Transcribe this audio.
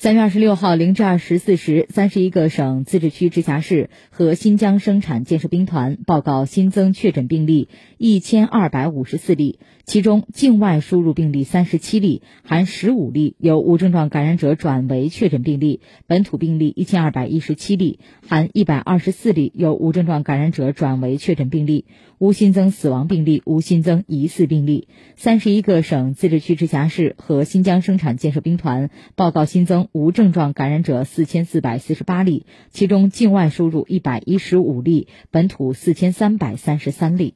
三月二十六号零至二十四时，三十一个省、自治区、直辖市和新疆生产建设兵团报告新增确诊病例一千二百五十四例，其中境外输入病例三十七例，含十五例由无症状感染者转为确诊病例；本土病例一千二百一十七例，含一百二十四例由无症状感染者转为确诊病例，无新增死亡病例，无新增疑似病例。三十一个省、自治区、直辖市和新疆生产建设兵团报告新增。无症状感染者四千四百四十八例，其中境外输入一百一十五例，本土四千三百三十三例。